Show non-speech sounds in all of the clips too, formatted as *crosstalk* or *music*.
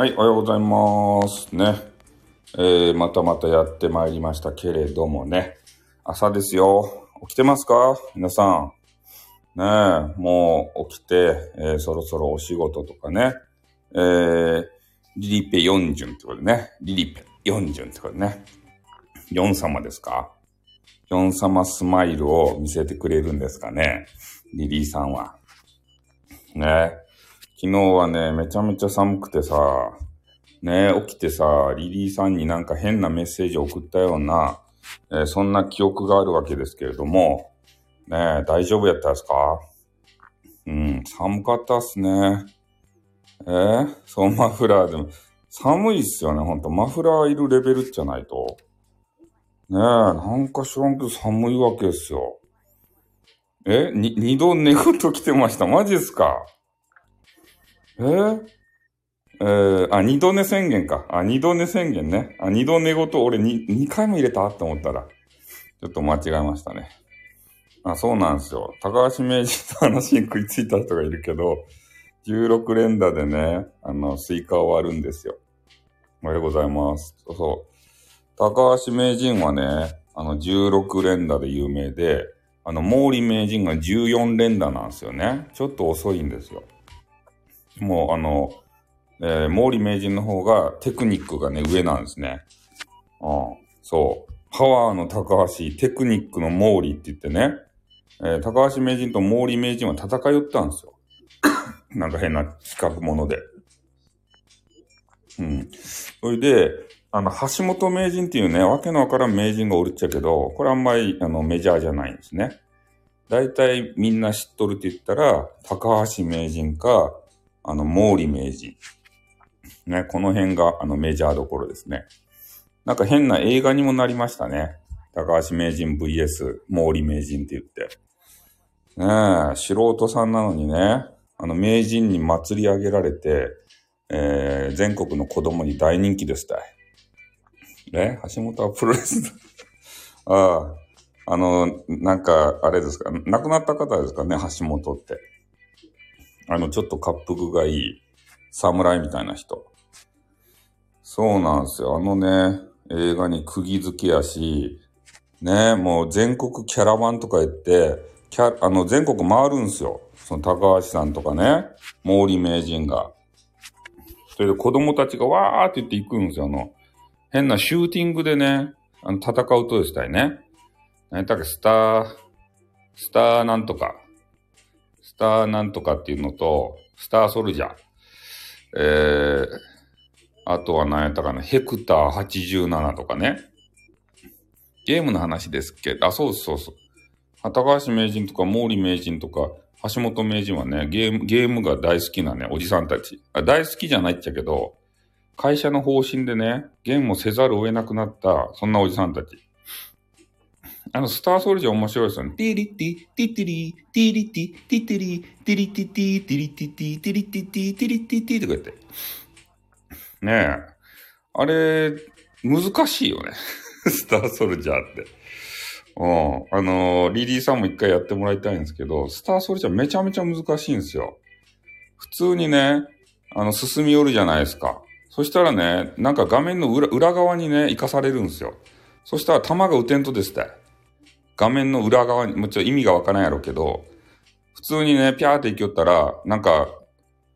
はい、おはようございます。ね。えー、またまたやってまいりましたけれどもね。朝ですよ。起きてますか？皆さん。ねえ、もう起きて、えーそろそろお仕事とかね。えー、リリペ4順ってことでね。リリペ4順ってことでね。4様ですか ?4 様スマイルを見せてくれるんですかね？リリーさんは。ねえ昨日はね、めちゃめちゃ寒くてさ、ね起きてさ、リリーさんになんか変なメッセージを送ったような、えーそんな記憶があるわけですけれども、ね大丈夫やったですか？うん、寒かったっすね。えーそう、マフラーでも。寒いっすよね、ほんと。マフラーいるレベルじゃないと。ねえ、なんか知らんけど寒いわけですよ。えに、二度寝宣言来てました。マジっすか？えーえー、あ、二度寝宣言か。あ、二度寝宣言ね。あ、二度寝言、俺に、二回も入れたって思ったら、ちょっと間違えましたね。あ、そうなんですよ。高橋名人の話に食いついた人がいるけど、16連打でね、あの、スイカ終わるんですよ。おはようございます。そうそう。高橋名人はね、あの、16連打で有名で、あの、毛利名人が14連打なんですよね。ちょっと遅いんですよ。もう、あの、えー毛利名人の方がテクニックがね、上なんですね。うん、そう。パワーの高橋、テクニックの毛利って言ってね、えー高橋名人と毛利名人は戦い寄ったんですよ。*coughs* なんか変な企画もので。うん。それで、あの、橋本名人っていうね、わけのわからん名人がおるっちゃけど、これあんまり、あの、メジャーじゃないんですね。大体みんな知っとるって言ったら、高橋名人か、あの、毛利名人。ね、この辺が、あの、メジャーどころですね。なんか変な映画にもなりましたね。高橋名人 VS 毛利名人って言って。ねえ、素人さんなのにね、あの、名人に祭り上げられて、えー、全国の子供に大人気ですたい。ね、橋本はプロレス。ああ、あの、なんか、あれですか、亡くなった方ですかね、橋本って。あの、ちょっと滑腹がいい、侍みたいな人。そうなんですよ。あのね、映画に釘付けやし、ね、もう全国キャラバンとか言って、キャあの、全国回るんですよ。その高橋さんとかね、毛利名人が。それで子供たちがわーって言って行くんですよ。あの、変なシューティングでね、あの、戦うとでしたいね。何だっけ、スター、スターなんとか。ターなんとかっていうのと、スターソルジャー。えー、あとは何やったかな、ヘクター87とかね。ゲームの話ですけど、あ、そうそうそう。高橋名人とか毛利名人とか橋本名人はね、ゲーム、ゲームが大好きなね、おじさんたち。あ大好きじゃないっちゃけど、会社の方針でね、ゲームをせざるを得なくなった、そんなおじさんたち。あの、スターソルジャー面白いですよね。ティリティ、ティティリ、ティリティ、ティティリ、ティリティティ、ティリティティ、ティリティティ、ティリティティとか言って。ねえ。あれ、難しいよね。*laughs* スターソルジャーって。うん。あのーリリーさんも一回やってもらいたいんですけど、スターソルジャーめちゃめちゃ難しいんですよ。普通にね、あの、進み寄るじゃないですか。そしたらね、なんか画面の裏裏側にね、行かされるんですよ。そしたら弾が撃てんとですって。画面の裏側に、もちろん意味がわからんやろうけど、普通にね、ピャーって行きよったら、なんか、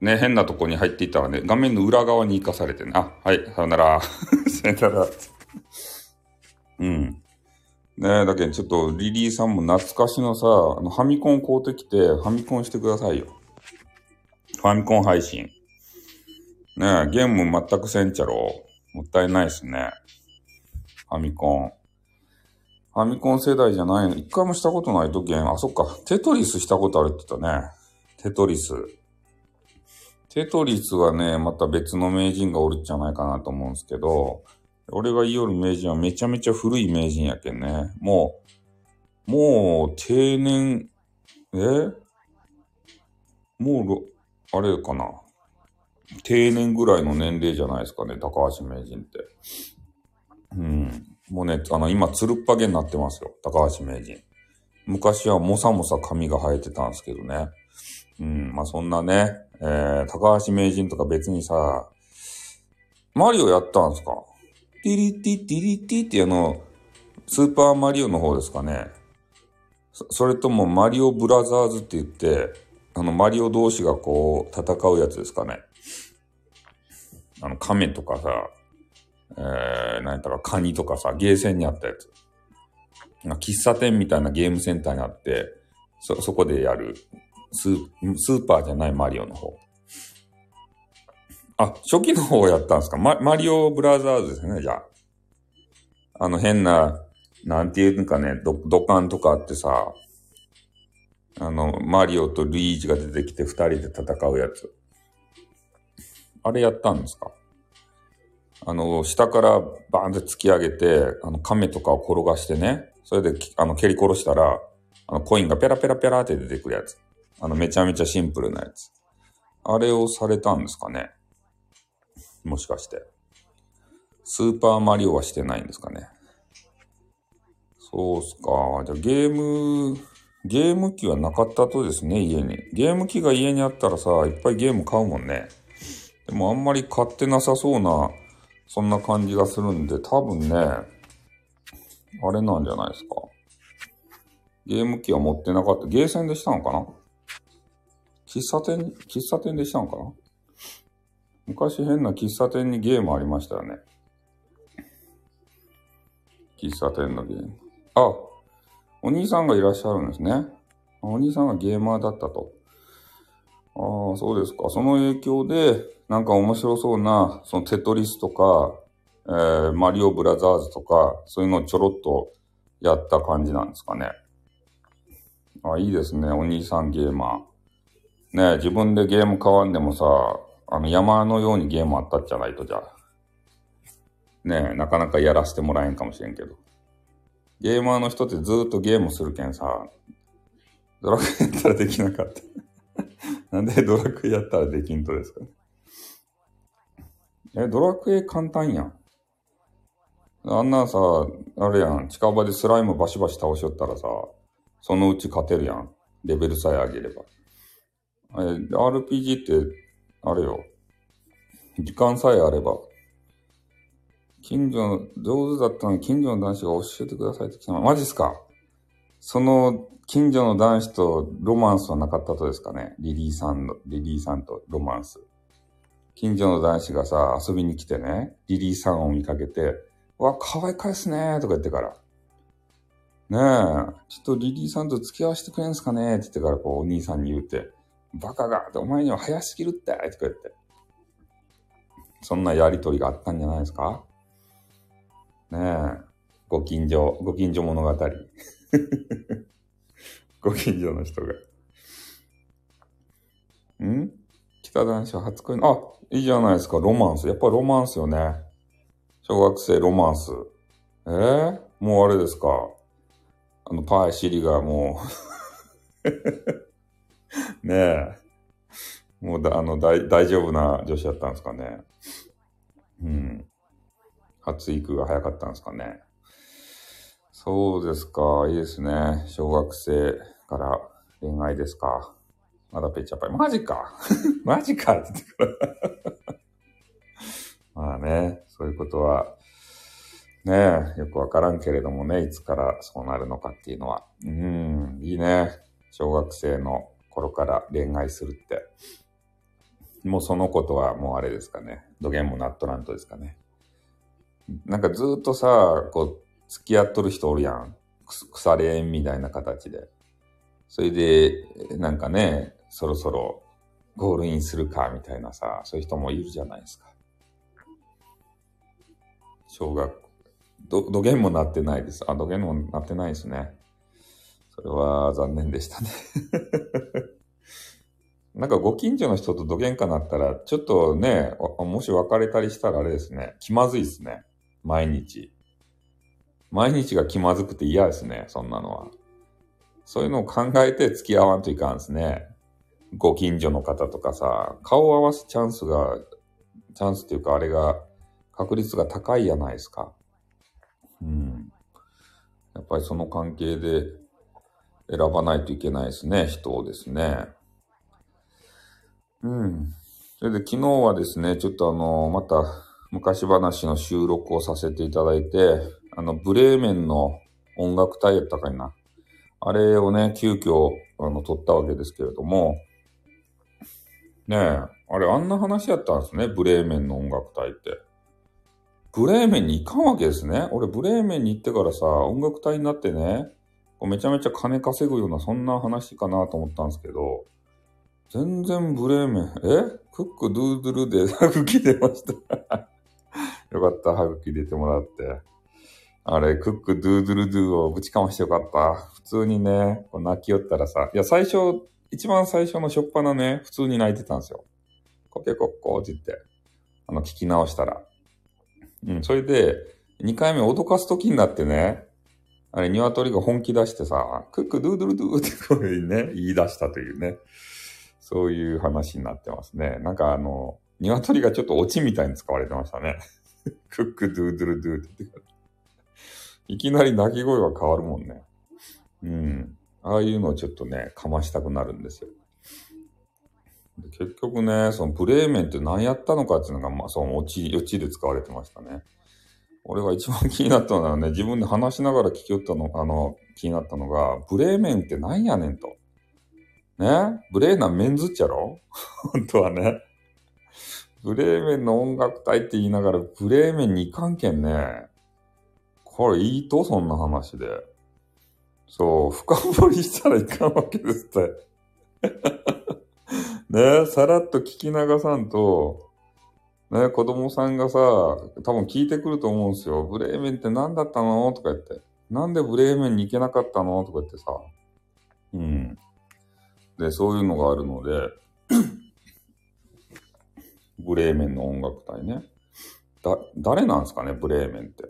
ね、変なとこに入っていったらね、画面の裏側に行かされてね、あ、はい、さよなら。*laughs* さよなら。うん。ねえ、だけどちょっとリリーさんも懐かしのさ、あの、ファミコン買うてきて、ファミコンしてくださいよ。ファミコン配信。ねえ、ゲーム全くせんちゃろ。もったいないっすね。ファミコン。ファミコン世代じゃないの。一回もしたことないとゲーム。あ、そっか。テトリスしたことあるって言ったね。テトリス。テトリスはね、また別の名人がおるんじゃないかなと思うんですけど、俺が言いよる名人はめちゃめちゃ古い名人やけんね。もう、もう定年、え？もう、あれかな。定年ぐらいの年齢じゃないですかね、高橋名人って。うん。もうね、あの、今、つるっぱげになってますよ、高橋名人。昔はもさもさ髪が生えてたんですけどね。うん、まあそんなね、えー、高橋名人とか別にさ、マリオやったんすか？ティリティティリティってあの、スーパーマリオの方ですかね。そそれともマリオブラザーズって言って、あの、マリオ同士がこう、戦うやつですかね。あの、亀とかさ、えー、何やったか、カニとかさ、ゲーセンにあったやつ。な喫茶店みたいなゲームセンターにあって、そ、そこでやる、スー、スーパーじゃないマリオの方。あ、初期の方やったんですか？ママリオブラザーズですね、じゃあ。あの変な、なんていうかね、ド土管とかあってさ、あの、マリオとルイージが出てきて二人で戦うやつ。あれやったんですか？あの、下からバーンって突き上げて、あの、亀とかを転がしてね、それで、あの、蹴り殺したら、あの、コインがペラペラペラって出てくるやつ。あの、めちゃめちゃシンプルなやつ。あれをされたんですかねもしかして。スーパーマリオはしてないんですかね。そうっすか。じゃゲーム、ゲーム機はなかったとですね、家に。ゲーム機が家にあったらさ、いっぱいゲーム買うもんね。でもあんまり買ってなさそうな、そんな感じがするんで、多分ね、あれなんじゃないですか。ゲーム機は持ってなかった。ゲーセンでしたのかな？喫茶店、喫茶店でしたのかな？昔変な喫茶店にゲームありましたよね。喫茶店のゲーム。あ、お兄さんがいらっしゃるんですね。お兄さんがゲーマーだったと。ああ、そうですか。その影響で、なんか面白そうな、そのテトリスとか、えー、マリオブラザーズとか、そういうのをちょろっとやった感じなんですかね。あ、いいですね。お兄さんゲーマー。ね自分でゲーム買わんでもさ、あの山のようにゲームあったっじゃないとじゃあ。ねえ、なかなかやらせてもらえんかもしれんけど。ゲーマーの人ってずーっとゲームするけんさ、ドラクエやったらできなかった。*laughs* なんでドラクエやったらできんとですかねえ、ドラクエ簡単やん。あんなさ、あれやん、近場でスライムバシバシ倒しよったらさ、そのうち勝てるやん。レベルさえ上げれば。え、RPG って、あれよ。時間さえあれば。近所の、上手だったのに近所の男子が教えてくださいって来たの。マジっすか？その、近所の男子とロマンスはなかったとですかねリリーさんの、リリーさんとロマンス。近所の男子がさ、遊びに来てね、リリーさんを見かけて、わ、可愛いかいっすねとか言ってから。ねえ、ちょっとリリーさんと付き合わせてくれんすかねって言ってから、こう、お兄さんに言うて、バカが、お前には早すぎるってとか言って。そんなやりとりがあったんじゃないですかねえ、ご近所、ご近所物語。*laughs* ご近所の人が。ん？北男子初恋？の、あ、いいじゃないですか、ロマンス。やっぱロマンスよね。小学生ロマンス。え？ー、もうあれですか？あの、パイシリがもう *laughs* ねえ。もうだ、あの、大、大丈夫な女子だったんですかね。うん。発育が早かったんですかね。そうですか。いいですね。小学生から恋愛ですか。まだペチャパイ。マジか *laughs* マジかって言ってから。*laughs* まあね、そういうことは、ね、よくわからんけれどもね、いつからそうなるのかっていうのは。うん、いいね。小学生の頃から恋愛するって。もうそのことはもうあれですかね。土下もなっとらんとですかね。なんかずっとさ、こ、付き合っとる人おるやん。腐れ縁みたいな形で。それで、なんかね、そろそろゴールインするかみたいなさ、そういう人もいるじゃないですか。小学校。ど、土下もなってないです。あ、土下もなってないですね。それは残念でしたね。*laughs* なんかご近所の人と土下かなったら、ちょっとね、もし別れたりしたらあれですね、気まずいですね。毎日。毎日が気まずくて嫌ですね、そんなのは。そういうのを考えて付き合わんといかんですね。ご近所の方とかさ、顔を合わすチャンスが、チャンスっていうかあれが、確率が高いじゃないですか。うん。やっぱりその関係で選ばないといけないですね、人をですね。うん。それで昨日はですね、ちょっとあの、また昔話の収録をさせていただいて、あの、ブレーメンの音楽隊やったかいな。あれをね、急遽、あの、撮ったわけですけれども、ねえ、あれあんな話やったんですね、ブレーメンの音楽隊って。ブレーメンに行かんわけですね。俺、ブレーメンに行ってからさ、音楽隊になってね、めちゃめちゃ金稼ぐような、そんな話かなと思ったんですけど、全然ブレーメン、え？クックドゥードゥルで歯茎出ました。*laughs* よかった、歯茎出てもらって。あれ、クックドゥードゥルドゥをぶちかましてよかった。普通にね、こう泣きよったらさ、いや、最初、一番最初のしょっぱなね、普通に泣いてたんですよ。コケコッコーって言って、あの、聞き直したら。うん、それで、二回目脅かすときになってね、あれ、鶏が本気出してさ、クックドゥードゥルドゥってこういうね、言い出したというね。そういう話になってますね。なんかあの、鶏がちょっとオチみたいに使われてましたね。*laughs* cock-a-doodle-doo って言って。いきなり鳴き声が変わるもんね。うん。ああいうのをちょっとね、かましたくなるんですよ。で結局ね、そのブレーメンって何やったのかっていうのが、まあ、そのオチ、オチで使われてましたね。俺が一番気になったのはね、自分で話しながら聞きよったの、あの、気になったのが、ブレーメンって何やねんと。ね？ブレーナメンズっちゃろ？本当はね。ブレーメンの音楽隊って言いながら、ブレーメンに行かんけんね。これいいとそんな話で。そう、深掘りしたらいかんわけですって。*laughs* ねさらっと聞き流さんと、ね子供さんがさ、多分聞いてくると思うんですよ。ブレーメンって何だったの？とか言って。なんでブレーメンに行けなかったの？とか言ってさ。うん。で、そういうのがあるので、ブレーメンの音楽隊ね。だ、誰なんですかね、ブレーメンって。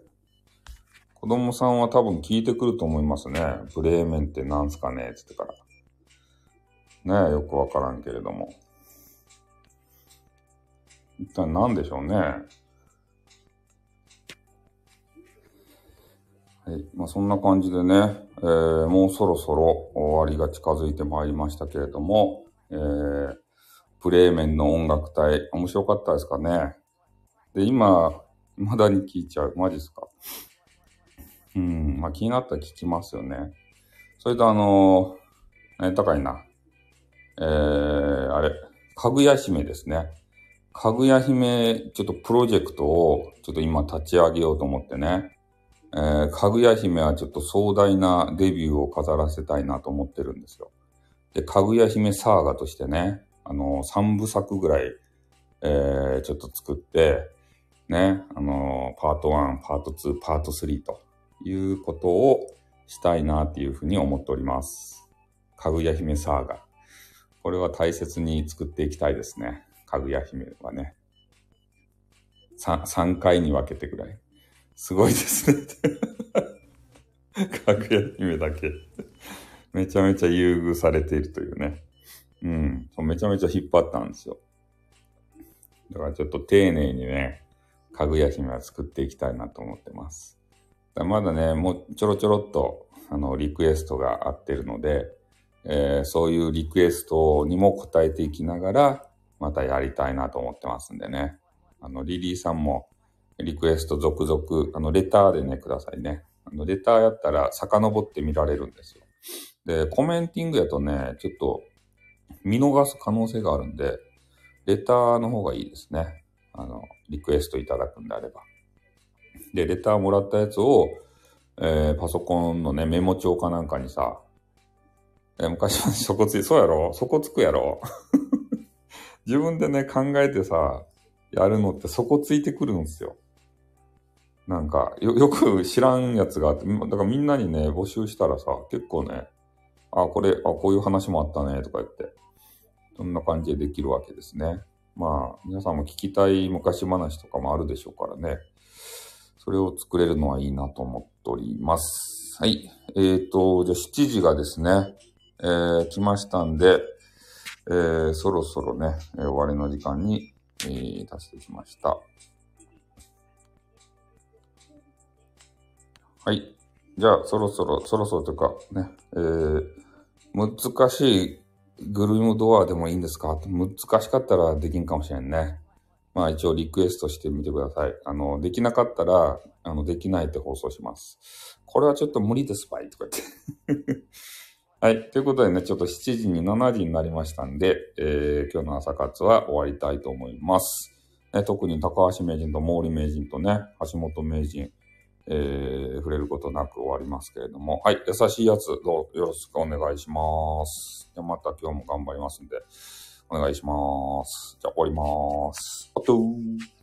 子供さんは多分聞いてくると思いますね。ブレーメンって何すかね？つってから。ねえ、よくわからんけれども。一体何でしょうね？はい。まあ、そんな感じでね、えー、もうそろそろ終わりが近づいてまいりましたけれども、えー、プレーメンの音楽隊、面白かったですかね？で、今、未だに聞いちゃう。マジっすか？うん、まあ気になったら聞きますよね。それとあのー、何高いな。えー、あれ、かぐや姫ですね。かぐや姫、ちょっとプロジェクトを、ちょっと今立ち上げようと思ってね。えー、かぐや姫はちょっと壮大なデビューを飾らせたいなと思ってるんですよ。で、かぐや姫サーガとしてね、あのー、3部作ぐらい、えー、ちょっと作って、ね、あの、パート1、パート2、パート3ということをしたいなっていうふうに思っております。かぐや姫サーガ。これは大切に作っていきたいですね。かぐや姫はね。3, 3回に分けてぐらい。すごいですね。*laughs* かぐや姫だけめちゃめちゃ優遇されているというね。うん。めちゃめちゃ引っ張ったんですよ。だからちょっと丁寧にね、かぐや姫は作っていきたいなと思ってます。まだね、もうちょろちょろっと、あの、リクエストがあってるので、えー、そういうリクエストにも答えていきながら、またやりたいなと思ってますんでね。あの、リリーさんも、リクエスト続々、あの、レターでね、くださいね。あの、レターやったら遡って見られるんですよ。で、コメンティングやとね、ちょっと見逃す可能性があるんで、レターの方がいいですね。あの、リクエストいただくんであれば。で、レターもらったやつを、えー、パソコンのね、メモ帳かなんかにさ、えー、昔はそこつい、そうやろ？そこつくやろ？*laughs* 自分でね、考えてさ、やるのってそこついてくるんですよ。なんか、よ、よく知らんやつがあって、だからみんなにね、募集したらさ、結構ね、あ、これ、あ、こういう話もあったね、とか言って、そんな感じでできるわけですね。まあ、皆さんも聞きたい昔話とかもあるでしょうからね。それを作れるのはいいなと思っております。はい。えっ、ー、と、じゃあ7時がですね、えー、来ましたんで、えー、そろそろね、えー、終わりの時間に、えー、達してきました。はい。じゃあ、そろそろ、そろそろというか、ね、えー、難しいグルームドアでもいいんですか？難しかったらできんかもしれんね。まあ一応リクエストしてみてください。あの、できなかったら、あの、できないって放送します。これはちょっと無理ですばいとか言って。*laughs* はい。ということでね、ちょっと7時に7時になりましたんで、えー、今日の朝活は終わりたいと思います。ね、特に高橋名人と毛利名人とね、橋本名人、えー、触れることなく終わりますけれども、はい。優しいやつ、どうよろしくお願いします。じゃまた今日も頑張りますんで、お願いします。じゃあ終わります。あとー。